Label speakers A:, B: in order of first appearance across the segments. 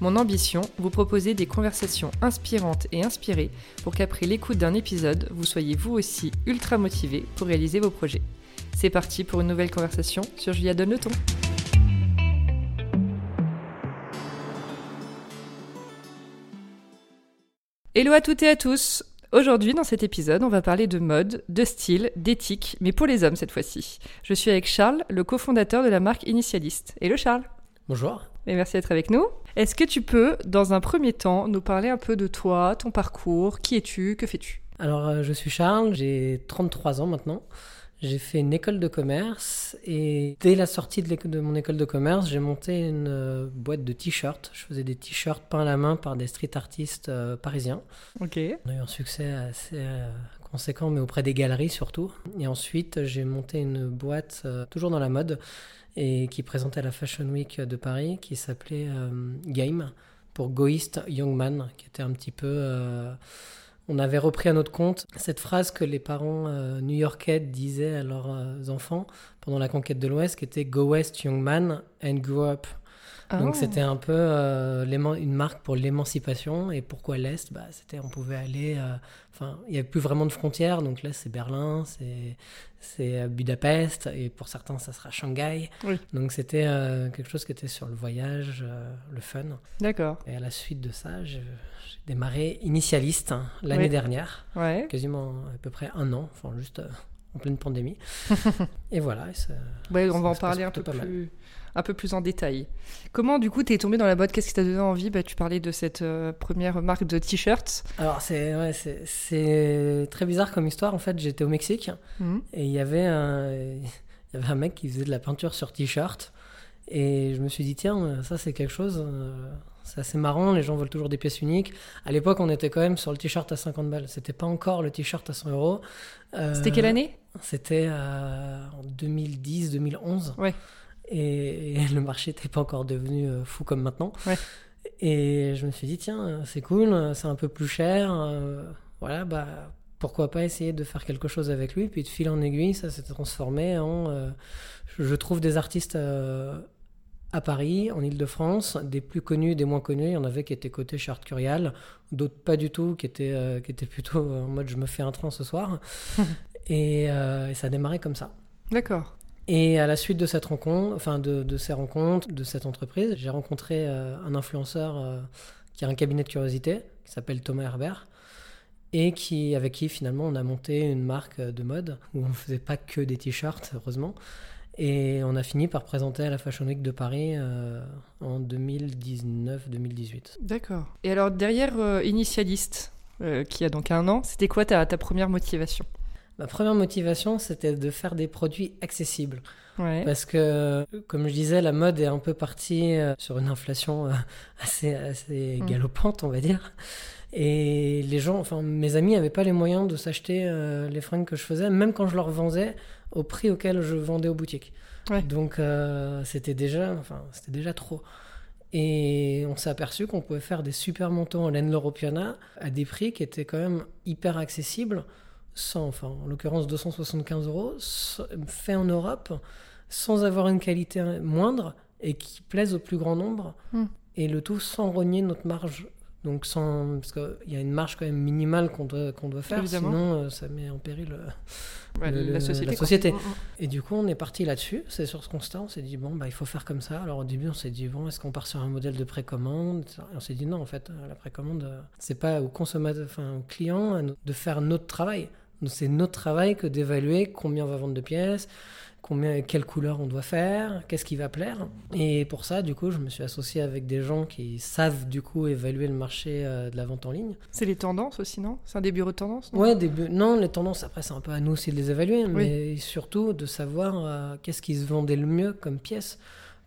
A: Mon ambition, vous proposer des conversations inspirantes et inspirées pour qu'après l'écoute d'un épisode, vous soyez vous aussi ultra motivé pour réaliser vos projets. C'est parti pour une nouvelle conversation sur Julia Donne le ton. Hello à toutes et à tous Aujourd'hui, dans cet épisode, on va parler de mode, de style, d'éthique, mais pour les hommes cette fois-ci. Je suis avec Charles, le cofondateur de la marque Initialiste. Hello Charles
B: Bonjour.
A: Et merci d'être avec nous. Est-ce que tu peux, dans un premier temps, nous parler un peu de toi, ton parcours, qui es-tu, que fais-tu?
B: Alors, euh, je suis Charles, j'ai 33 ans maintenant. J'ai fait une école de commerce et dès la sortie de, mon école de commerce, j'ai monté une euh, boîte de t-shirts. Je faisais des t-shirts peints à la main par des street artistes euh, parisiens.
A: Ok.
B: On a eu un succès assez euh, conséquent, mais auprès des galeries surtout. Et ensuite, j'ai monté une boîte toujours dans la mode et qui présentait la Fashion Week de Paris, qui s'appelait Game pour Goist Young Man, qui était un petit peu on avait repris à notre compte cette phrase que les parents euh, new-yorkais disaient à leurs euh, enfants pendant la conquête de l'Ouest, qui était Go West, young man, and grow up. Donc oh. c'était un peu euh, une marque pour l'émancipation. Et pourquoi l'Est? Bah, C'était on pouvait aller... Enfin, il n'y avait plus vraiment de frontières. Donc là, c'est Berlin, c'est Budapest. Et pour certains, ça sera Shanghai. Donc c'était quelque chose qui était sur le voyage, le fun.
A: D'accord.
B: Et à la suite de ça, je démarré initialiste hein, l'année dernière, quasiment à peu près un an, enfin juste euh, en pleine pandémie. et voilà.
A: ouais, on va en parler un peu, plus, un peu plus en détail. Comment du coup tu es tombé dans la boîte? Qu'est-ce qui t'a donné envie? Bah, Tu parlais de cette euh, première marque de t-shirts.
B: Alors c'est ouais, c'est très bizarre comme histoire. En fait, j'étais au Mexique mhm. et il y avait un il y avait un mec qui faisait de la peinture sur t-shirt et je me suis dit tiens ça c'est quelque chose. Euh, c'est assez marrant, les gens veulent toujours des pièces uniques. À l'époque, on était quand même sur le t-shirt à 50 balles. C'était pas encore le t-shirt à 100 euros.
A: Euh, C'était quelle année?
B: C'était en 2010, 2011.
A: Ouais.
B: Et, le marché n'était pas encore devenu euh, fou comme maintenant.
A: Ouais.
B: Et je me suis dit, tiens, c'est cool, c'est un peu plus cher. voilà, bah pourquoi pas essayer de faire quelque chose avec lui. Puis de fil en aiguille, ça s'est transformé en. je trouve des artistes à Paris, en Ile-de-France, des plus connus, des moins connus. Il y en avait qui étaient côté Charte Curial, d'autres pas du tout, qui étaient, euh, qui étaient plutôt en mode je me fais un train ce soir. Euh, et, ça a démarré comme ça.
A: D'accord.
B: Et à la suite de cette rencontre, enfin de, ces rencontres, de cette entreprise, j'ai rencontré euh, un influenceur qui a un cabinet de curiosité, qui s'appelle Thomas Herbert, et qui, avec qui finalement on a monté une marque de mode où on ne faisait pas que des t-shirts, heureusement. Et on a fini par présenter à la Fashion Week de Paris euh, en 2019-2018.
A: D'accord. Et alors derrière euh, Initialiste, euh, qui a donc un an, c'était quoi ta, première motivation?
B: Ma première motivation, c'était de faire des produits accessibles.
A: Ouais.
B: Parce que, comme je disais, la mode est un peu partie sur une inflation assez, assez mm. galopante, on va dire. Et les gens, enfin mes amis n'avaient pas les moyens de s'acheter les fringues que je faisais, même quand je leur vendais au prix auquel je vendais aux boutiques. Donc euh, c'était déjà, enfin, c'était déjà trop. Et on s'est aperçu qu'on pouvait faire des super manteaux en laine Loropiana à des prix qui étaient quand même hyper accessibles, sans, enfin, en l'occurrence 275 euros, fait en Europe, sans avoir une qualité moindre et qui plaisent au plus grand nombre. Hmm. Et le tout sans rogner notre marge donc sans, parce qu'il y a une marge quand même minimale qu'on doit, qu'on doit faire, sinon euh, ça met en péril
A: euh, la société.
B: société. Mm, mm. Et du coup, on est parti là-dessus. C'est sur ce constat, on s'est dit bon, bah il faut faire comme ça. Alors au début, on s'est dit bon, est-ce qu'on part sur un modèle de précommande Et on s'est dit non, en fait, euh, la précommande, c'est pas au consommateur, enfin au client de faire notre travail. C'est notre travail que d'évaluer combien on va vendre de pièces, combien, quelle couleur on doit faire, qu'est-ce qui va plaire. Et pour ça, du coup, je me suis associé avec des gens qui savent du coup évaluer le marché euh, de la vente en ligne.
A: C'est les tendances aussi, non? C'est un des bureaux de tendance
B: non? Ouais, des non, les tendances, après, c'est un peu à nous aussi de les évaluer, mais surtout de savoir euh, qu'est-ce qui se vendait le mieux comme pièce.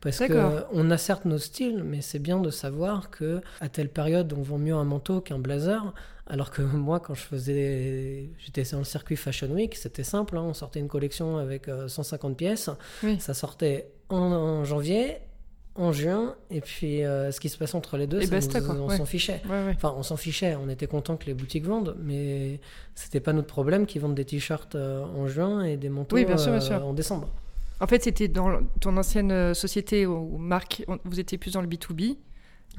B: Parce qu'on a certes nos styles, mais c'est bien de savoir que à telle période, on vend mieux un manteau qu'un blazer. Alors que moi, quand je faisais, j'étais dans le circuit Fashion Week, c'était simple. hein, on sortait une collection avec euh, 150 pièces.
A: Oui.
B: Ça sortait en, en janvier, en juin, et puis euh, ce qui se passait entre les deux, ça
A: basta,
B: nous- on
A: ouais.
B: s'en fichait.
A: Ouais, ouais.
B: Enfin, on s'en fichait, on était content que les boutiques vendent, mais c'était pas notre problème qu'ils vendent des t-shirts euh, en juin et des manteaux
A: Oui, bien sûr, bien
B: euh,
A: sûr.
B: en décembre.
A: En fait, c'était dans ton ancienne euh, société marque, on- vous étiez plus dans le B2B,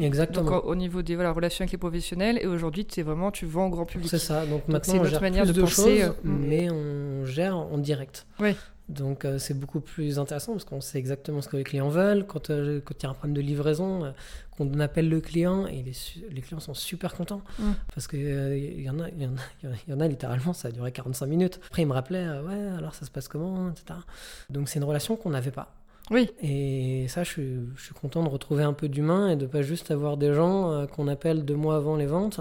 B: Exactement.
A: donc au, au niveau des voilà, relations avec les professionnels, et aujourd'hui, c'est vraiment, tu vends au grand public.
B: C'est ça. Donc
A: c'est
B: maintenant,
A: autre
B: gère
A: manière
B: plus
A: de
B: de,
A: penser,
B: choses,
A: euh, mm.
B: mais on gère en direct.
A: Oui.
B: Donc euh, c'est beaucoup plus intéressant parce qu'on sait exactement ce que les clients veulent. Quand euh, quand il y a un problème de livraison, euh, qu'on appelle le client et les, clients sont super contents
A: Mm.
B: parce que euh, il y en a, il y en a, il y en a littéralement ça a duré 45 minutes. Après ils me rappelaient euh, ouais alors ça se passe comment etc. Donc c'est une relation qu'on n'avait pas.
A: Oui,
B: Et ça, je suis, je suis content de retrouver un peu d'humain et de pas juste avoir des gens euh, qu'on appelle deux mois avant les ventes,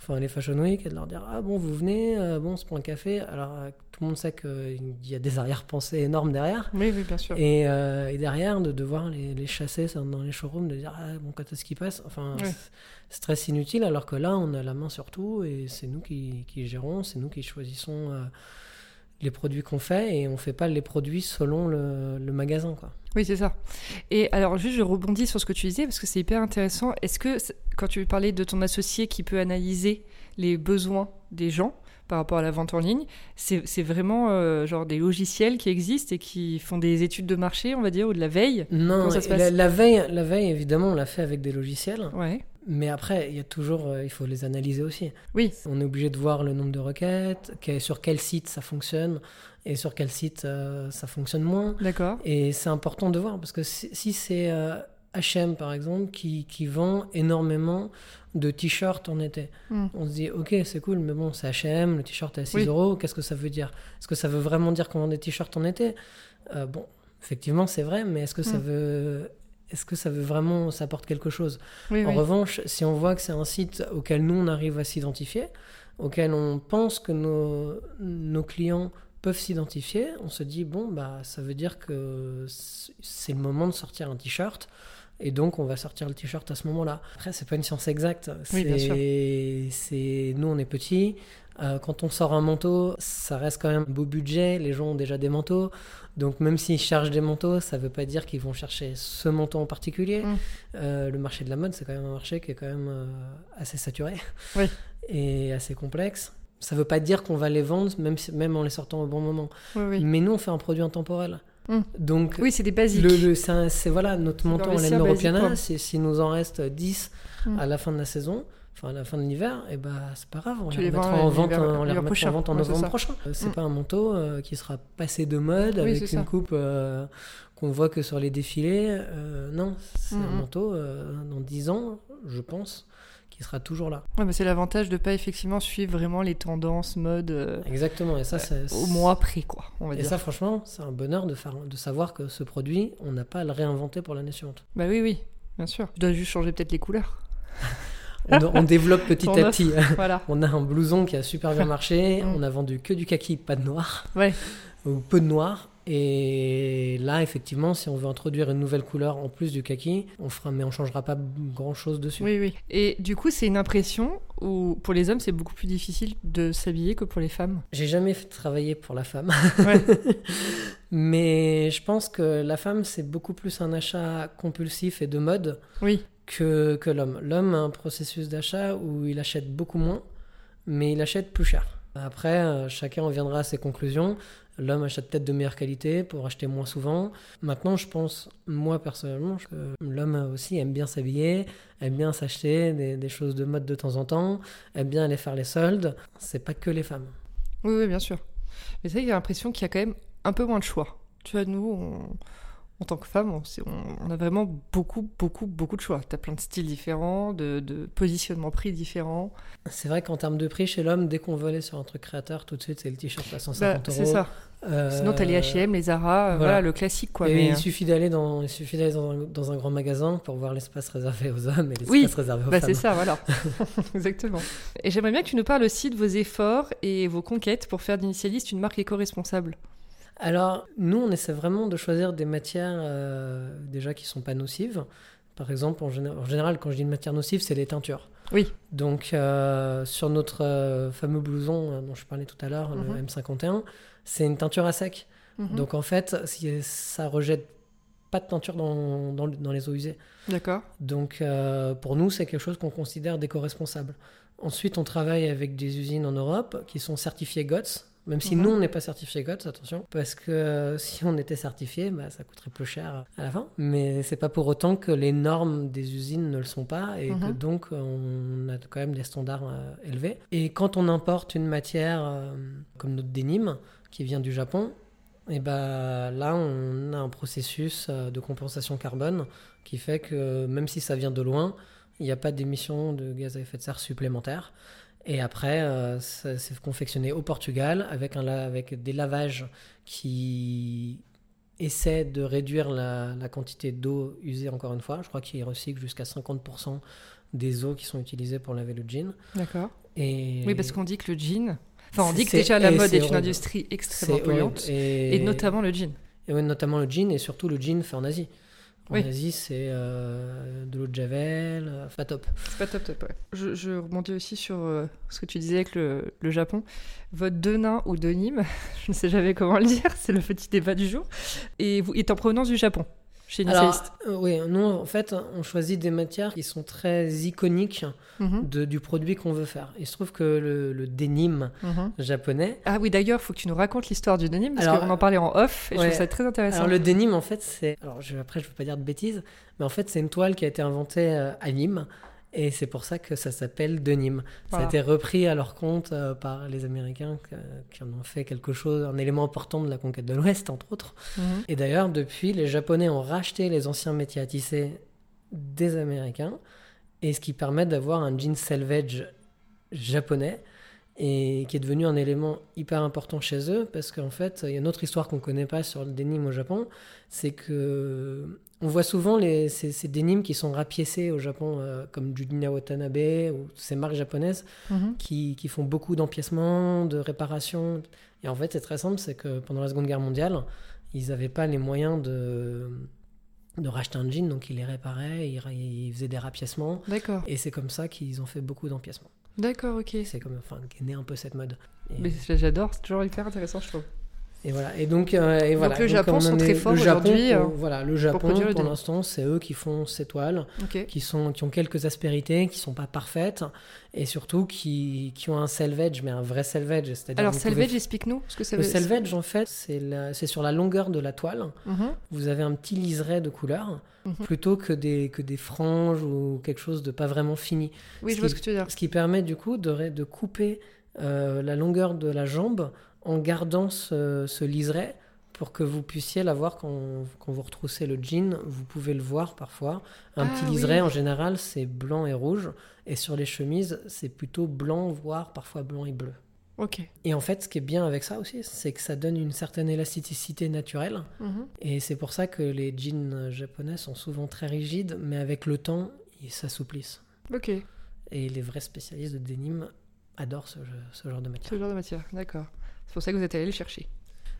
B: enfin les Fashion Week, et de leur dire Ah bon, vous venez, euh, bon, on se prend un café. Alors euh, tout le monde sait qu'il y a des arrière-pensées énormes derrière.
A: oui, oui, bien sûr.
B: Et, et derrière, de devoir les, les chasser dans les showrooms, de dire Ah bon, quand est-ce qu'ils passent? Enfin,
A: Ouais.
B: c'est- stress inutile, alors que là, on a la main sur tout et c'est nous qui, qui gérons, c'est nous qui choisissons. Les produits qu'on fait et on fait pas les produits selon le, le magasin quoi.
A: Oui, c'est ça. Et alors, juste, je rebondis sur ce que tu disais parce que c'est hyper intéressant. Est-ce que, quand tu parlais de ton associé qui peut analyser les besoins des gens par rapport à la vente en ligne, c'est vraiment euh, genre des logiciels qui existent et qui font des études de marché, on va dire, ou de la veille?
B: Non,
A: ça se
B: la, la veille, la veille, évidemment, on l'a fait avec des logiciels,
A: Ouais.
B: Mais après, il y a toujours, euh, il faut les analyser aussi.
A: Oui,
B: On est obligé de voir le nombre de requêtes, que- sur quel site ça fonctionne et sur quel site euh, ça fonctionne moins.
A: d'accord.
B: Et c'est important de voir parce que si, si c'est euh, H&M par exemple qui, qui vend énormément de t-shirts en été,
A: Hmm.
B: on se dit ok c'est cool, mais bon c'est H&M, le t-shirt est à 6
A: Oui.
B: euros, qu'est-ce que ça veut dire? Est-ce que ça veut vraiment dire qu'on vend des t-shirts en été? Bon, effectivement c'est vrai, mais est-ce que ça
A: Hmm.
B: veut est-ce que ça veut vraiment ça apporte quelque chose?
A: Oui,
B: en
A: oui.
B: revanche, si on voit que c'est un site auquel nous, on arrive à s'identifier, auquel on pense que nos, nos clients peuvent s'identifier, on se dit, bon, bah, ça veut dire que c'est le moment de sortir un t-shirt. Et donc, on va sortir le t-shirt à ce moment-là. Après, c'est pas une science exacte.
A: Oui,
B: c'est nous, on est petits. Euh, quand on sort un manteau, ça reste quand même un beau budget. Les gens ont déjà des manteaux. Donc, même s'ils cherchent des manteaux, ça veut pas dire qu'ils vont chercher ce manteau en particulier.
A: Mm.
B: Euh, le marché de la mode, c'est quand même un marché qui est quand même euh, assez saturé
A: Oui.
B: et assez complexe. Ça veut pas dire qu'on va les vendre, même, si- même en les sortant au bon moment.
A: Oui, oui.
B: Mais nous, on fait un produit intemporel.
A: Mm.
B: Donc,
A: Oui, c'est des basiques.
B: le, le- c'est voilà, notre manteau en laine c'est s'il nous en reste 10
A: Mm.
B: à la fin de la saison, enfin à la fin de l'hiver, et ben c'est pas grave, on
A: Tu
B: les
A: les
B: remettra en vente, on les remettra en vente en novembre prochain. Euh, C'est
A: Mm.
B: pas un manteau euh, qui sera passé de mode
A: Oui,
B: avec
A: ça.
B: une coupe euh, qu'on voit que sur les défilés. Euh, non, c'est un
A: Mm, mm.
B: manteau euh, dans 10 ans, je pense, qui sera toujours là.
A: Ouais, c'est l'avantage de pas effectivement suivre vraiment les tendances mode euh,
B: Exactement, et ça, c'est
A: au mois près, quoi, on va
B: Et
A: dire.
B: ça, franchement, c'est un bonheur de, faire, de savoir que ce produit, on n'a pas à le réinventer pour l'année suivante.
A: Bah oui, oui, bien sûr. Je dois juste changer peut-être les couleurs.
B: On, on développe petit à petit.
A: voilà.
B: On a un blouson qui a super bien marché,
A: Mm.
B: on a vendu que du kaki, pas de noir,
A: Ouais.
B: ou peu de noir. Et là, effectivement, si on veut introduire une nouvelle couleur en plus du kaki, on fera, mais on changera pas grand chose dessus.
A: Oui, oui. Et du coup, c'est une impression où pour les hommes, c'est beaucoup plus difficile de s'habiller que pour les femmes?
B: J'ai jamais fait travailler pour la femme,
A: Ouais.
B: mais je pense que la femme, c'est beaucoup plus un achat compulsif et de mode
A: oui.
B: Que, l'homme. L'homme a un processus d'achat où il achète beaucoup moins, mais il achète plus cher. Après, euh, chacun en viendra à ses conclusions. L'homme achète peut-être de meilleure qualité pour acheter moins souvent. Maintenant, je pense, moi personnellement, que l'homme aussi aime bien s'habiller, aime bien s'acheter des, des choses de mode de temps en temps, aime bien aller faire les soldes. C'est pas que les femmes.
A: Oui, oui, bien sûr. Mais c'est vrai qu'il y a l'impression qu'il y a quand même un peu moins de choix. Tu vois, nous, on- en tant que femmes, on, a vraiment beaucoup, beaucoup, beaucoup de choix. Tu as plein de styles différents, de, de positionnements prix différents.
B: C'est vrai qu'en termes de prix, chez l'homme, dès qu'on veut aller sur un truc créateur, tout de suite, c'est le t-shirt à 150
A: Bah,
B: euros.
A: c'est ça.
B: Euh,
A: Sinon, t'as les H&M, les Zara, euh, voilà.
B: voilà.
A: le classique, quoi.
B: et
A: mais,
B: il
A: euh,
B: suffit d'aller dans, il suffit d'aller dans, un, dans un grand magasin pour voir l'espace réservé aux hommes et l'espace
A: Oui,
B: réservé aux
A: Bah,
B: femmes.
A: c'est ça, voilà. Exactement. Et j'aimerais bien que tu nous parles aussi de vos efforts et vos conquêtes pour faire d'Initialiste une marque éco-responsable.
B: Alors, nous, on essaie vraiment de choisir des matières euh, déjà qui sont pas nocives, Par exemple, en, général, quand je dis une matière nocive, c'est les teintures.
A: Oui.
B: Donc, euh, sur notre euh, fameux blouson dont je parlais tout à l'heure, le
A: Mhm.
B: M51, c'est une teinture à sec.
A: Mhm.
B: Donc, en fait, si, ça rejette pas de teinture dans, dans, dans les eaux usées.
A: D'accord.
B: Donc, euh, pour nous, c'est quelque chose qu'on considère d'éco-responsable. Ensuite, on travaille avec des usines en Europe qui sont certifiées GOTS. Même si
A: Mhm.
B: nous, on n'est pas certifié GOTS, attention, parce que euh, si on était certifié, bah, ça coûterait plus cher à la fin. Mais c'est pas pour autant que les normes des usines ne le sont pas et que
A: Mhm.
B: donc on a quand même des standards euh, élevés. Et quand on importe une matière euh, comme notre dénime qui vient du Japon, et ben là, on a un processus de compensation carbone qui fait que même si ça vient de loin, il n'y a pas d'émissions de gaz à effet de serre supplémentaires. Et après, euh, c'est confectionné au Portugal avec, un, avec des lavages qui essaient de réduire la, la quantité d'eau usée encore une fois. Je crois qu'ils recyclent jusqu'à 50% des eaux qui sont utilisées pour laver le jean.
A: D'accord.
B: Et
A: Oui, parce qu'on dit que le jean. Enfin, on dit que déjà la mode est une industrie extrêmement polluante.
B: Et,
A: Et notamment le jean.
B: et ouais, notamment le jean et surtout le jean fait en Asie. En
A: Oui.
B: Asie, c'est euh, de l'eau de javel, euh, pas top.
A: C'est pas top top. ouais. Je, je rebondis aussi sur euh, ce que tu disais avec le, le Japon. Votre denain ou denim, je ne sais jamais comment le dire, c'est le petit débat du jour, et vous est en provenance du Japon, chez
B: Alors, euh, oui, nous, en fait, on choisit des matières qui sont très iconiques
A: Mhm,
B: de- du produit qu'on veut faire. Il se trouve que le, le denim
A: mhm.
B: japonais.
A: Ah oui, d'ailleurs, faut que tu nous racontes l'histoire du denim, parce
B: Alors,
A: qu'on en parlait en off, et je
B: ouais.
A: trouve ça très intéressant.
B: Alors, le denim, en fait, c'est. Alors, je, après, je ne veux pas dire de bêtises, mais en fait, c'est une toile qui a été inventée euh, à Nîmes. Et c'est pour ça que ça s'appelle denim. Ça
A: Voilà.
B: a été repris à leur compte euh, par les Américains que- qui en ont fait quelque chose, un élément important de la conquête de l'Ouest, entre autres.
A: Mhm.
B: Et d'ailleurs, depuis, les Japonais ont racheté les anciens métiers à tisser des Américains, et ce qui permet d'avoir un jean selvage japonais, et qui est devenu un élément hyper important chez eux, parce qu'en fait, il y a une autre histoire qu'on ne connaît pas sur le denim au Japon, c'est que on voit souvent les, ces, ces dénimes qui sont rapiécés au Japon, euh, comme Junya Watanabe, ou ces marques japonaises,
A: Mhm.
B: qui, qui font beaucoup d'empiècements, de réparations. Et en fait, c'est très simple, c'est que pendant la Seconde Guerre mondiale, ils n'avaient pas les moyens de, de racheter un jean, donc ils les réparaient, ils, faisaient des rapiècements.
A: D'accord,
B: Et c'est comme ça qu'ils ont fait beaucoup d'empiècements.
A: d'accord, ok.
B: C'est comme, enfin, qu'est née un peu cette mode. Et,
A: Mais j'adore, c'est toujours hyper intéressant, je trouve.
B: Et voilà. Et donc, euh, et voilà.
A: le Japon sont
B: est-
A: très
B: le
A: forts aujourd'hui, euh,
B: voilà, le Japon,
A: le
B: pour l'instant, c'est eux qui font ces toiles. Qui, sont, qui ont quelques aspérités, qui sont pas parfaites, et surtout qui, qui ont un selvage, mais un vrai selvage. c'est-à-dire
A: Alors,
B: vous pouvez-
A: selvage, explique-nous. ce que ça
B: Le
A: veut
B: selvage, en fait, c'est la- c'est sur la longueur de la toile.
A: Mhm,
B: Vous avez un petit liseré de couleur,
A: Mhm.
B: plutôt que des, que des franges ou quelque chose de pas vraiment fini.
A: Oui,
B: Ce
A: je vois
B: qui-
A: ce que tu veux dire.
B: Ce qui permet du coup de, de couper euh, la longueur de la jambe en gardant ce, ce liseré pour que vous puissiez l'avoir quand, quand vous retroussez le jean. Vous pouvez le voir parfois. Un
A: Ah,
B: petit
A: oui.
B: liseré, en général, c'est blanc et rouge. Et sur les chemises, c'est plutôt blanc, voire parfois blanc et bleu.
A: Ok.
B: Et en fait, ce qui est bien avec ça aussi, c'est que ça donne une certaine élasticité naturelle.
A: Mhm.
B: Et c'est pour ça que les jeans japonais sont souvent très rigides, mais avec le temps, ils s'assouplissent.
A: Ok,
B: Et les vrais spécialistes de denim adorent ce, ce genre de matière.
A: ce genre de matière, d'accord. C'est pour ça que vous êtes allé le chercher.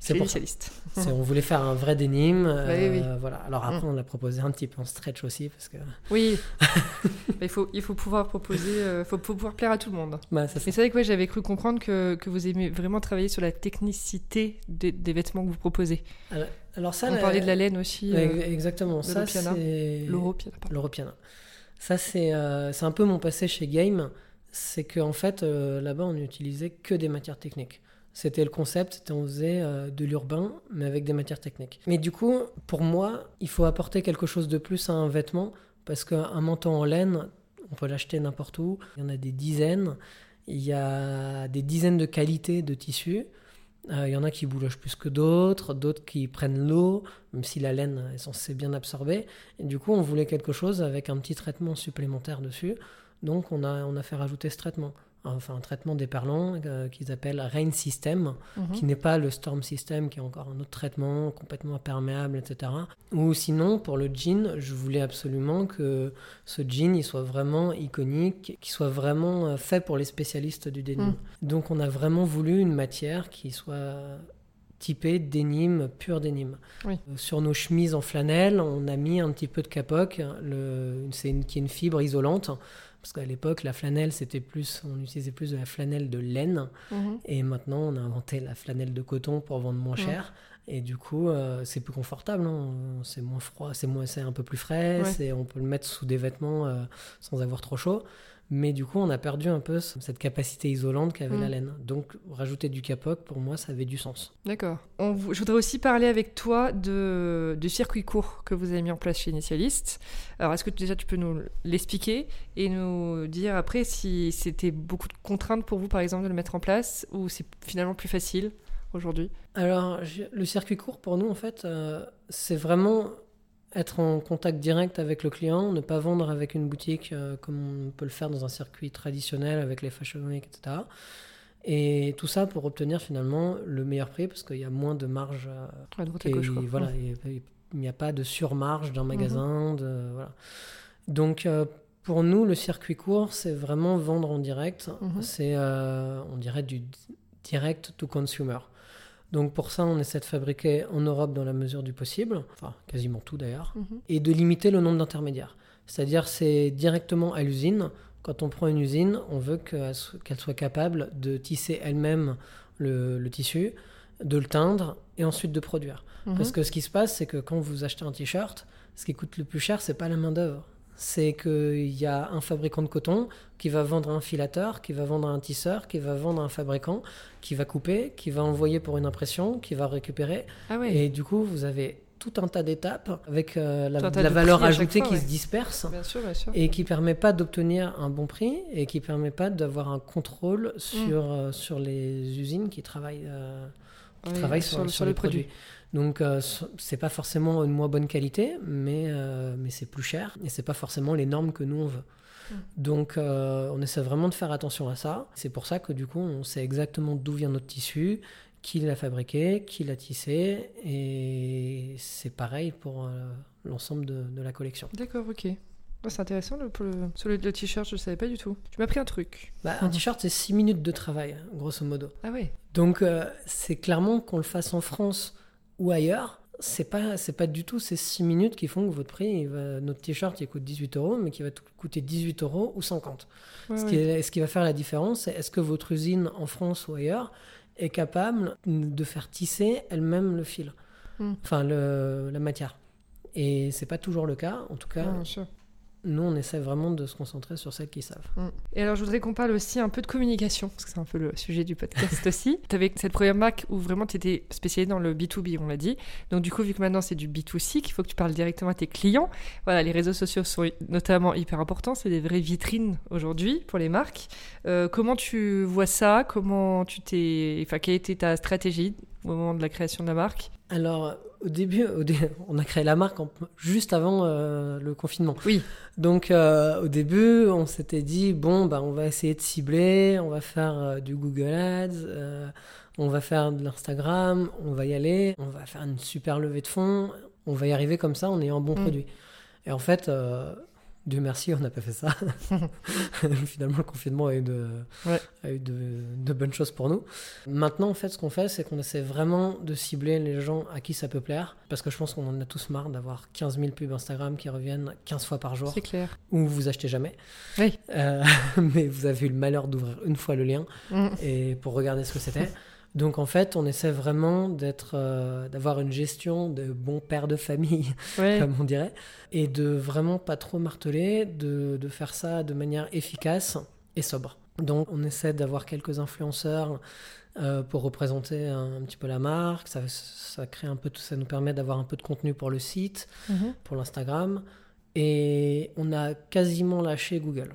B: C'est pour ça. On voulait faire un vrai denim. euh,
A: oui, oui.
B: Voilà. Alors après, on l'a proposé un petit peu en stretch aussi, parce que
A: Oui. Mais il faut, il faut pouvoir proposer, euh, faut, pouvoir plaire à tout le monde.
B: bah,
A: c'est vrai que ouais, j'avais cru comprendre que, que vous aimez vraiment travailler sur la technicité des, des vêtements que vous proposez.
B: Alors ça,
A: On
B: la-
A: parlait de la laine aussi,
B: Ouais,
A: euh,
B: exactement. Ça, c'est
A: l'Europiana.
B: Ça, c'est euh, c'est un peu mon passé chez Game. C'est qu'en fait, là-bas, on n'utilisait que des matières techniques. C'était le concept, c'était on faisait euh, de l'urbain, mais avec des matières techniques. Mais du coup, pour moi, il faut apporter quelque chose de plus à un vêtement, parce qu'un manteau en laine, on peut l'acheter n'importe où. Il y en a des dizaines. Il y a des dizaines de qualités de tissus. Euh, il y en a qui boulogent plus que d'autres, d'autres qui prennent l'eau, même si la laine est censée bien absorber. Et du coup, on voulait quelque chose avec un petit traitement supplémentaire dessus. Donc, on a, on a fait rajouter ce traitement. Enfin, un traitement déperlant euh, qu'ils appellent Rain System,
A: Mhm.
B: qui n'est pas le Storm System, qui est encore un autre traitement complètement imperméable, etc. Ou sinon, pour le jean, je voulais absolument que ce jean il soit vraiment iconique, qu'il soit vraiment euh, fait pour les spécialistes du denim.
A: Mm.
B: Donc, on a vraiment voulu une matière qui soit typé dénime, pur dénime.
A: Oui.
B: Euh, Sur nos chemises en flanelle, on a mis un petit peu de capoc, le, c'est une, qui est une fibre isolante. Parce qu'à l'époque, la flanelle, c'était plus, on utilisait plus de la flanelle de laine.
A: Mhm.
B: Et maintenant, on a inventé la flanelle de coton pour vendre moins cher. Et du coup, euh, c'est plus confortable. hein. C'est moins froid, c'est moins, c'est un peu plus frais.
A: Ouais.
B: c'est- on peut le mettre sous des vêtements euh, sans avoir trop chaud. Mais du coup, on a perdu un peu ce- cette capacité isolante qu'avait
A: Mm.
B: la laine. Donc, rajouter du capoc, pour moi, ça avait du sens.
A: D'accord. Je voudrais aussi parler avec toi de, du circuit court que vous avez mis en place chez Initialist. Alors, est-ce que déjà tu peux nous l'expliquer et nous dire après si c'était beaucoup de contraintes pour vous, par exemple, de le mettre en place ou c'est finalement plus facile aujourd'hui?
B: Alors, le circuit court, pour nous, en fait, euh, c'est vraiment être en contact direct avec le client, ne pas vendre avec une boutique euh, comme on peut le faire dans un circuit traditionnel avec les fashion week, etc. Et tout ça pour obtenir finalement le meilleur prix parce qu'il y a moins de marge. euh,
A: À droite
B: et
A: gauche, quoi.
B: voilà,
A: Ouais.
B: il n'y a pas de surmarge d'un
A: Mhm.
B: magasin. de, voilà. Donc, euh, pour nous, le circuit court, c'est vraiment vendre en direct.
A: Mhm.
B: C'est, euh, on dirait, du direct to consumer. Donc, pour ça, on essaie de fabriquer en Europe dans la mesure du possible, enfin, quasiment tout d'ailleurs,
A: Mhm.
B: et de limiter le nombre d'intermédiaires. C'est-à-dire, c'est directement à l'usine. Quand on prend une usine, on veut qu'elle so- qu'elle soit capable de tisser elle-même le, le tissu, de le teindre et ensuite de produire.
A: Mhm.
B: Parce que ce qui se passe, c'est que quand vous achetez un t-shirt, ce qui coûte le plus cher, c'est pas la main-d'œuvre. C'est qu'il y a un fabricant de coton qui va vendre un filateur, qui va vendre un tisseur, qui va vendre un fabricant, qui va couper, qui va envoyer pour une impression, qui va récupérer.
A: Ah.
B: Et du coup, vous avez tout un tas d'étapes avec euh, la, valeur ajoutée
A: fois,
B: qui
A: ouais.
B: se disperse
A: Bien sûr, bien sûr.
B: et qui permet pas d'obtenir un bon prix et qui permet pas d'avoir un contrôle
A: Mm.
B: sur, euh, sur les usines qui travaillent, euh, qui
A: Oui,
B: travaillent sur, sur
A: le
B: les produits. Donc euh, so- c'est pas forcément une moins bonne qualité, mais, euh, mais c'est plus cher et c'est pas forcément les normes que nous on veut.
A: Mm.
B: Donc euh, on essaie vraiment de faire attention à ça. C'est pour ça que du coup on sait exactement d'où vient notre tissu, qui l'a fabriqué, qui l'a tissé et c'est pareil pour euh, l'ensemble de, de la collection.
A: D'accord, ok. Ah, c'est intéressant le, pour le, sur le, le t-shirt, je savais pas du tout. Tu m'as pris un truc.
B: Bah, un t-shirt c'est 6 minutes de travail grosso modo.
A: Ah ouais.
B: Donc c'est clairement qu'on le fasse en France ou ailleurs, c'est pas c'est pas du tout ces 6 minutes qui font que votre prix, il va- notre t-shirt il coûte 18 euros, mais qui va coûter 18 euros ou 50.
A: Ouais,
B: ce. Qui est- ce qui va faire la différence, c'est est-ce que votre usine en France ou ailleurs est capable de faire tisser elle-même le fil,
A: Mm.
B: enfin le, la matière. Et c'est pas toujours le cas. En tout cas,
A: Ouais, bien sûr.
B: Nous on essaie vraiment de se concentrer sur celles qui savent.
A: Mm. Et alors, je voudrais qu'on parle aussi un peu de communication, parce que c'est un peu le sujet du podcast aussi. Tu avais cette première marque où vraiment tu étais spécialisé dans le B2B, on l'a dit. Donc, du coup, vu que maintenant c'est du B2C, qu'il faut que tu parles directement à tes clients, voilà, les réseaux sociaux sont notamment hyper importants. C'est des vraies vitrines aujourd'hui pour les marques. Euh, comment tu vois ça? Comment tu t'es. Enfin, quelle était ta stratégie au moment de la création de la marque?
B: Alors, au début, au dé- on a créé la marque en- juste avant euh, le confinement.
A: Oui.
B: Donc, euh, au début, on s'était dit bon, bah, on va essayer de cibler, on va faire euh, du Google Ads, on va faire de l'Instagram, on va y aller, on va faire une super levée de fonds, on va y arriver comme ça en ayant un bon
A: Mm.
B: produit. Et en fait, Dieu merci, on n'a pas fait ça. Finalement, le confinement a eu, de,
A: Ouais.
B: a eu de, de bonnes choses pour nous. Maintenant, en fait, ce qu'on fait, c'est qu'on essaie vraiment de cibler les gens à qui ça peut plaire. Parce que je pense qu'on en a tous marre d'avoir 15 000 pubs Instagram qui reviennent 15 fois par jour,
A: C'est clair.
B: ou vous achetez jamais.
A: Oui.
B: Euh, mais vous avez eu le malheur d'ouvrir une fois le lien
A: Mm.
B: et pour regarder ce que c'était. Donc en fait, on essaie vraiment d'être, euh, d'avoir une gestion de bon père de famille,
A: Ouais.
B: comme on dirait, et de vraiment pas trop marteler, de, de faire ça de manière efficace et sobre. Donc on essaie d'avoir quelques influenceurs euh, pour représenter un, un petit peu la marque. Ça, ça crée un peu, tout- ça nous permet d'avoir un peu de contenu pour le site,
A: Mhm.
B: pour l'Instagram, et on a quasiment lâché Google.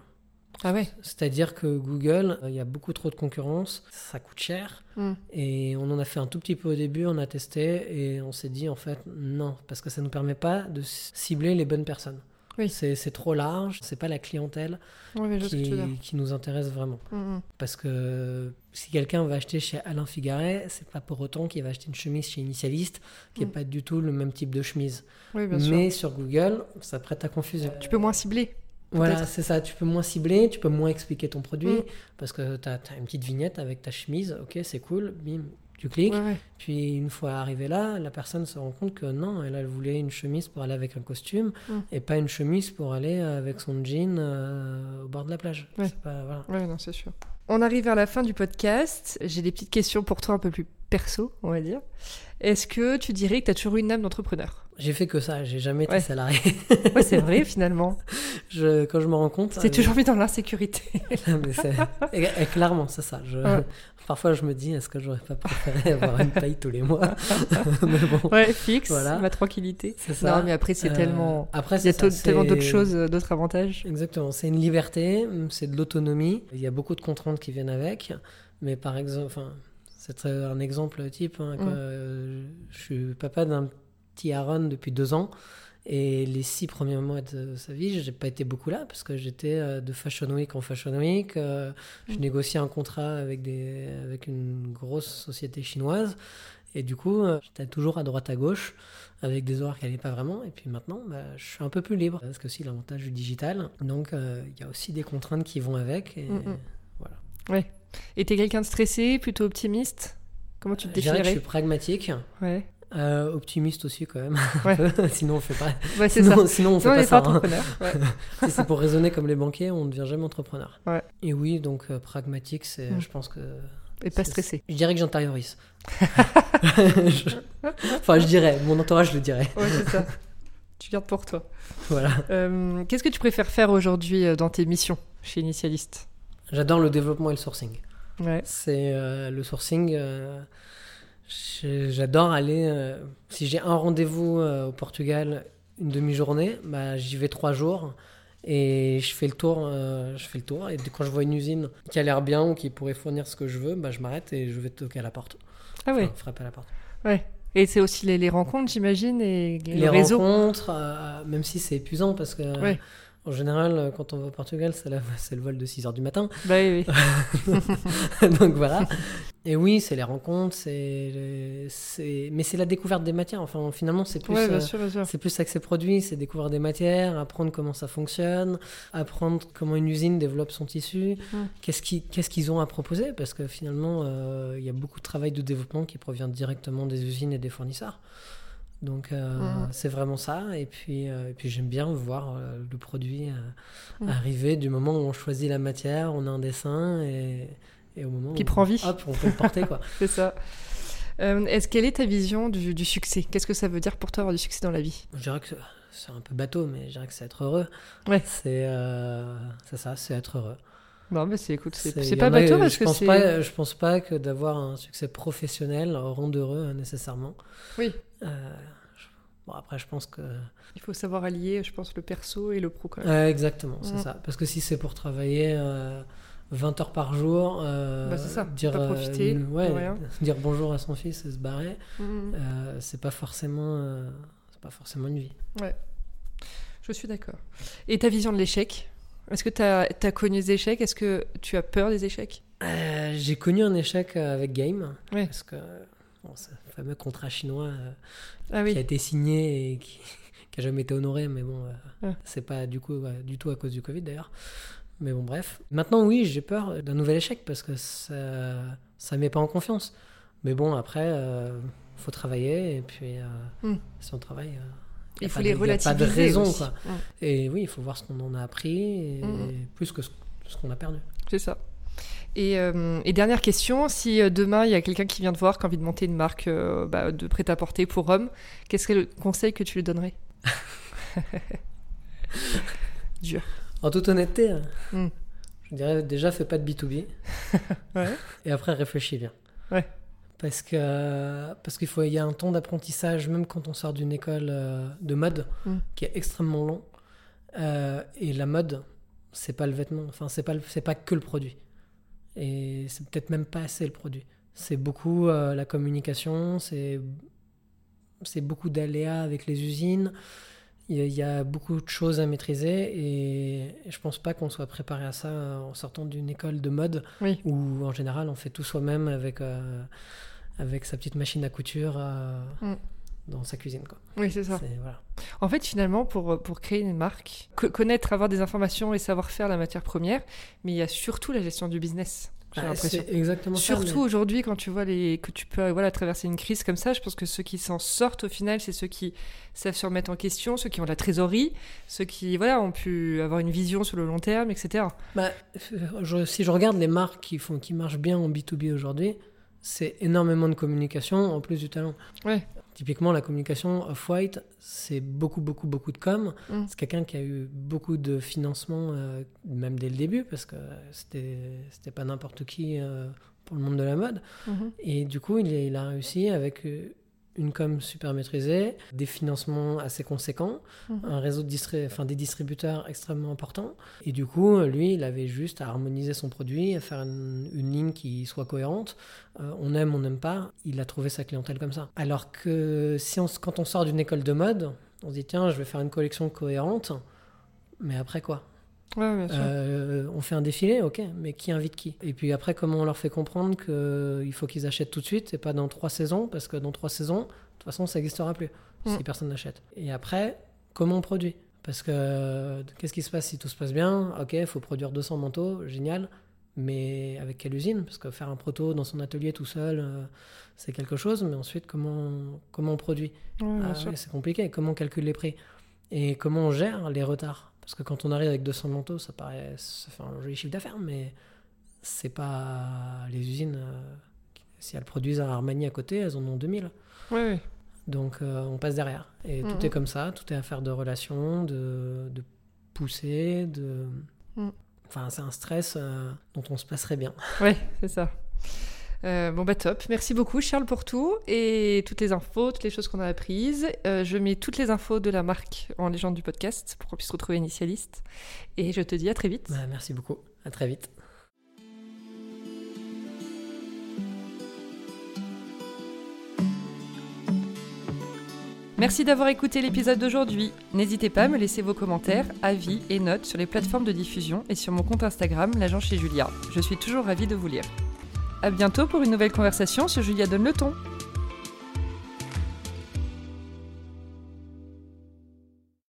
A: Ah ouais.
B: C'est-à-dire que Google, euh, il y a beaucoup trop de concurrence, ça coûte cher.
A: Mm.
B: Et on en a fait un tout petit peu au début, on a testé et on s'est dit en fait non, parce que ça ne nous permet pas de cibler les bonnes personnes.
A: Oui.
B: C'est trop large, c'est pas la clientèle qui, nous intéresse vraiment.
A: Mm, mm.
B: Parce que si quelqu'un va acheter chez Alain Figaret, c'est pas pour autant qu'il va acheter une chemise chez Initialiste, qui n'est pas du tout le même type de chemise.
A: Oui, bien sûr.
B: Mais sur Google, ça prête à confusion.
A: Tu peux moins cibler.
B: Voilà, c'est ça. Tu peux moins cibler, tu peux moins expliquer ton produit
A: Mm.
B: parce que tu as, une petite vignette avec ta chemise. Ok, c'est cool. Bim, tu cliques.
A: Ouais, ouais.
B: Puis une fois arrivé là, la personne se rend compte que non, elle, elle voulait une chemise pour aller avec un costume
A: Mm.
B: et pas une chemise pour aller avec son jean euh, au bord de la plage.
A: Ouais.
B: C'est pas- voilà.
A: Ouais, non, c'est sûr. On arrive vers la fin du podcast. J'ai des petites questions pour toi un peu plus perso, on va dire. Est-ce que tu dirais que tu as toujours eu une âme d'entrepreneur?
B: J'ai fait que ça, j'ai jamais été
A: Ouais.
B: salarié.
A: Ouais, c'est vrai finalement.
B: Je, quand je me rends compte.
A: T'es
B: euh,
A: toujours mis dans l'insécurité.
B: mais c'est- et- et clairement, c'est ça. Je-
A: Ouais.
B: Parfois, je me dis, est-ce que j'aurais pas préféré avoir une paye tous les mois Mais bon,
A: Ouais, fixe,
B: Voilà.
A: ma tranquillité.
B: c'est ça.
A: Non, mais après, c'est
B: Euh,
A: tellement.
B: Après,
A: Il y a
B: c'est ça,
A: tellement
B: c'est-
A: d'autres choses, euh, d'autres avantages.
B: Exactement, c'est une liberté, c'est de l'autonomie. Il y a beaucoup de contraintes qui viennent avec, mais par exemple, c'est un exemple type. hein, quoi.
A: Mm.
B: Je suis papa d'un petit Aaron depuis deux ans. Et les six premiers mois de sa vie, j'ai pas été beaucoup là parce que j'étais euh, de Fashion Week en Fashion Week. euh, Je
A: Mm.
B: négociais un contrat avec, des, avec une grosse société chinoise. Et du coup, euh, j'étais toujours à droite à gauche avec des horaires qui n'allaient pas vraiment. Et puis maintenant, bah, je suis un peu plus libre. Parce que aussi l'avantage du digital. Donc, euh, il y a aussi des contraintes qui vont avec. Et
A: Mm, mm.
B: voilà.
A: Ouais. Et t'es quelqu'un de stressé, plutôt optimiste? Comment tu te
B: que je
A: définirais?
B: suis pragmatique,
A: Ouais.
B: Euh, optimiste aussi quand même.
A: Ouais.
B: sinon, on fait pas.
A: Ouais, c'est ça.
B: Sinon, sinon, on fait
A: Non, on
B: pas ça.
A: pas
B: hein.
A: entrepreneur. Ouais.
B: si c'est pour raisonner comme les banquiers, on ne devient jamais entrepreneur. Et oui, donc euh, pragmatique, c'est,
A: Mm.
B: je pense que.
A: Et pas stressé.
B: Je dirais que j'intériorise. Je- Enfin, je dirais, mon entourage le dirait.
A: Ouais, c'est ça. tu gardes pour toi.
B: Voilà.
A: Euh, Qu'est-ce que tu préfères faire aujourd'hui dans tes missions chez Initialist?
B: J'adore le développement et le sourcing. C'est le sourcing. J'adore aller. euh, si j'ai un rendez-vous euh, au Portugal, une demi-journée, bah, j'y vais trois jours. Et je fais le tour, euh, je fais le tour. Et quand je vois une usine qui a l'air bien ou qui pourrait fournir ce que je veux, bah, je m'arrête et je vais toquer à la porte.
A: Ah ouais.
B: Enfin, frapper à la porte.
A: Ouais. Et c'est aussi les, les rencontres, j'imagine, et
B: Les
A: le réseau.
B: rencontres, même si c'est épuisant parce que
A: Ouais.
B: En général, euh, quand on va au Portugal, c'est le vol de 6 heures du matin.
A: Bah oui, oui.
B: Donc voilà. Et oui, c'est les rencontres, c'est, les- c'est, mais c'est la découverte des matières. Enfin, finalement, c'est plus,
A: Ouais,
B: euh, c'est plus accès produit, c'est découvrir des matières, apprendre comment ça fonctionne, apprendre comment une usine développe son tissu,
A: Mm.
B: qu'est-ce, qui, qu'est-ce qu'ils ont à proposer, parce que finalement, euh, il y a beaucoup de travail de développement qui provient directement des usines et des fournisseurs. Donc euh,
A: Mm.
B: c'est vraiment ça. Et puis, euh, et puis j'aime bien voir euh, le produit
A: Mm.
B: arriver du moment où on choisit la matière, on a un dessin et, et au moment
A: Qui
B: où
A: prend vie.
B: hop, on peut le porter quoi.
A: C'est ça. Est-ce quelle est ta vision du, du succès? Qu'est-ce que ça veut dire pour toi avoir du succès dans la vie?
B: Je dirais que c'est un peu bateau, mais je dirais que c'est être heureux.
A: Ouais.
B: C'est c'est ça, c'est être heureux.
A: Non, mais c'est écoute, c'est pas bateau
B: euh,
A: parce
B: je
A: que
B: pense pas, je pense pas que d'avoir un succès professionnel rende heureux euh, nécessairement.
A: Oui.
B: Euh, je- bon après, je pense que
A: Il faut savoir allier, je pense, le perso et le pro quand même.
B: Ouais, exactement, c'est
A: Mm.
B: ça. Parce que si c'est pour travailler euh, 20 heures par jour, euh,
A: Bah, ça,
B: dire, euh,
A: profiter
B: ouais, dire bonjour à son fils et se barrer, euh, c'est pas forcément, euh, c'est pas forcément une vie.
A: Je suis d'accord. Et ta vision de l'échec? Est-ce que tu as, connu des échecs? Est-ce que tu as peur des échecs?
B: Euh, J'ai connu un échec euh, avec Game, parce que bon, ce fameux contrat chinois euh,
A: Ah
B: qui a été signé et qui, qui a jamais été honoré, mais bon, euh, c'est pas du coup du tout à cause du Covid d'ailleurs. Mais bon, bref. Maintenant, oui, j'ai peur d'un nouvel échec parce que ça, ça met pas en confiance. Mais bon, après, euh, faut travailler et puis euh,
A: Hmm.
B: si on travaille, euh,
A: Il faut les
B: y a
A: relativiser.
B: pas de raison, quoi.
A: Mm.
B: Et oui, il faut voir ce qu'on en a appris et
A: Mhm.
B: plus que ce, ce qu'on a perdu.
A: C'est ça. Et, euh, et dernière question, si euh, demain il y a quelqu'un qui vient te voir, qui a envie de monter une marque euh, bah, de prêt-à-porter pour hommes, quel serait le conseil que tu lui donnerais Dur.
B: En toute honnêteté, euh,
A: Hmm.
B: je dirais déjà, fais pas de B2B.
A: Ouais.
B: Et après, réfléchis bien.
A: Ouais.
B: Parce que parce qu'il faut il y a un temps d'apprentissage même quand on sort d'une école euh, de mode
A: Mm.
B: qui est extrêmement long. Euh, et la mode, c'est pas le vêtement. Enfin, c'est pas c'est pas que le produit. Et c'est peut-être même pas assez le produit. C'est beaucoup euh, la communication. C'est c'est beaucoup d'aléas avec les usines. Il y, a, il y a beaucoup de choses à maîtriser et je pense pas qu'on soit préparé à ça en sortant d'une école de mode
A: Oui.
B: où en général on fait tout soi-même avec, euh, avec sa petite machine à couture euh,
A: Mm.
B: dans sa cuisine. Quoi.
A: Oui, c'est ça.
B: Voilà.
A: En fait, finalement, pour, pour créer une marque, co- connaître, avoir des informations et savoir faire la matière première, mais il y a surtout la gestion du business. j'ai
B: Ah,
A: l'impression.
B: exactement
A: Surtout
B: mais-
A: aujourd'hui, quand tu vois les... que tu peux voilà, traverser une crise comme ça, je pense que ceux qui s'en sortent au final, c'est ceux qui savent se remettre en question, ceux qui ont la trésorerie, ceux qui voilà, ont pu avoir une vision sur le long terme, etc.
B: Bah, euh, je- si je regarde les marques qui, font, qui marchent bien en B2B aujourd'hui, c'est énormément de communication en plus du talent.
A: Ouais.
B: Typiquement, la communication off-white, c'est beaucoup, beaucoup, beaucoup de com.
A: Mm.
B: C'est quelqu'un qui a eu beaucoup de financement, euh, même dès le début, parce que c'était pas n'importe qui euh, pour le monde de la mode. Et du coup, il, il a réussi avec euh, une com super maîtrisée, des financements assez conséquents,
A: Mhm.
B: un réseau de distri- enfin, des distributeurs extrêmement important. Et du coup, lui, il avait juste à harmoniser son produit, à faire une, une ligne qui soit cohérente. Euh, on aime, on n'aime pas. Il a trouvé sa clientèle comme ça. Alors que si on, quand on sort d'une école de mode, on se dit tiens, je vais faire une collection cohérente. Mais après quoi?
A: Ouais,
B: euh, on fait un défilé, ok, mais qui invite qui? Et puis après, comment on leur fait comprendre qu'il faut qu'ils achètent tout de suite et pas dans trois saisons, parce que dans trois saisons, de toute façon, ça n'existera plus si
A: Mm.
B: personne n'achète. Et après, comment on produit? Parce que euh, qu'est-ce qui se passe si tout se passe bien? Ok, il faut produire 200 manteaux, génial, mais avec quelle usine? Parce que faire un proto dans son atelier tout seul, euh, c'est quelque chose, mais ensuite, comment, comment on produit?
A: Ouais,
B: ah c'est compliqué. Comment on calcule les prix? Et comment on gère les retards? Parce que quand on arrive avec 200 manteaux, ça paraît ça fait un joli chiffre d'affaires, mais c'est pas les usines. euh, si elles produisent à Armani à côté, elles en ont 2000.
A: Ouais, ouais.
B: Donc euh, on passe derrière. Et
A: Mhm.
B: tout est comme ça. Tout est affaire de relations, de, de pousser, de.
A: Mhm.
B: Enfin, c'est un stress euh, dont on se passerait bien.
A: Ouais, c'est ça. Euh, bon bah top, merci beaucoup Charles pour tout et toutes les infos, toutes les choses qu'on a apprises. Euh, je mets toutes les infos de la marque en légende du podcast pour qu'on puisse retrouver Initialiste. Et je te dis à très vite.
B: Bah, merci beaucoup. À très vite.
A: Merci d'avoir écouté l'épisode d'aujourd'hui. N'hésitez pas à me laisser vos commentaires, avis et notes sur les plateformes de diffusion et sur mon compte Instagram, l'agent chez Julia. Je suis toujours ravie de vous lire. À bientôt pour une nouvelle conversation sur Julia Donne le ton.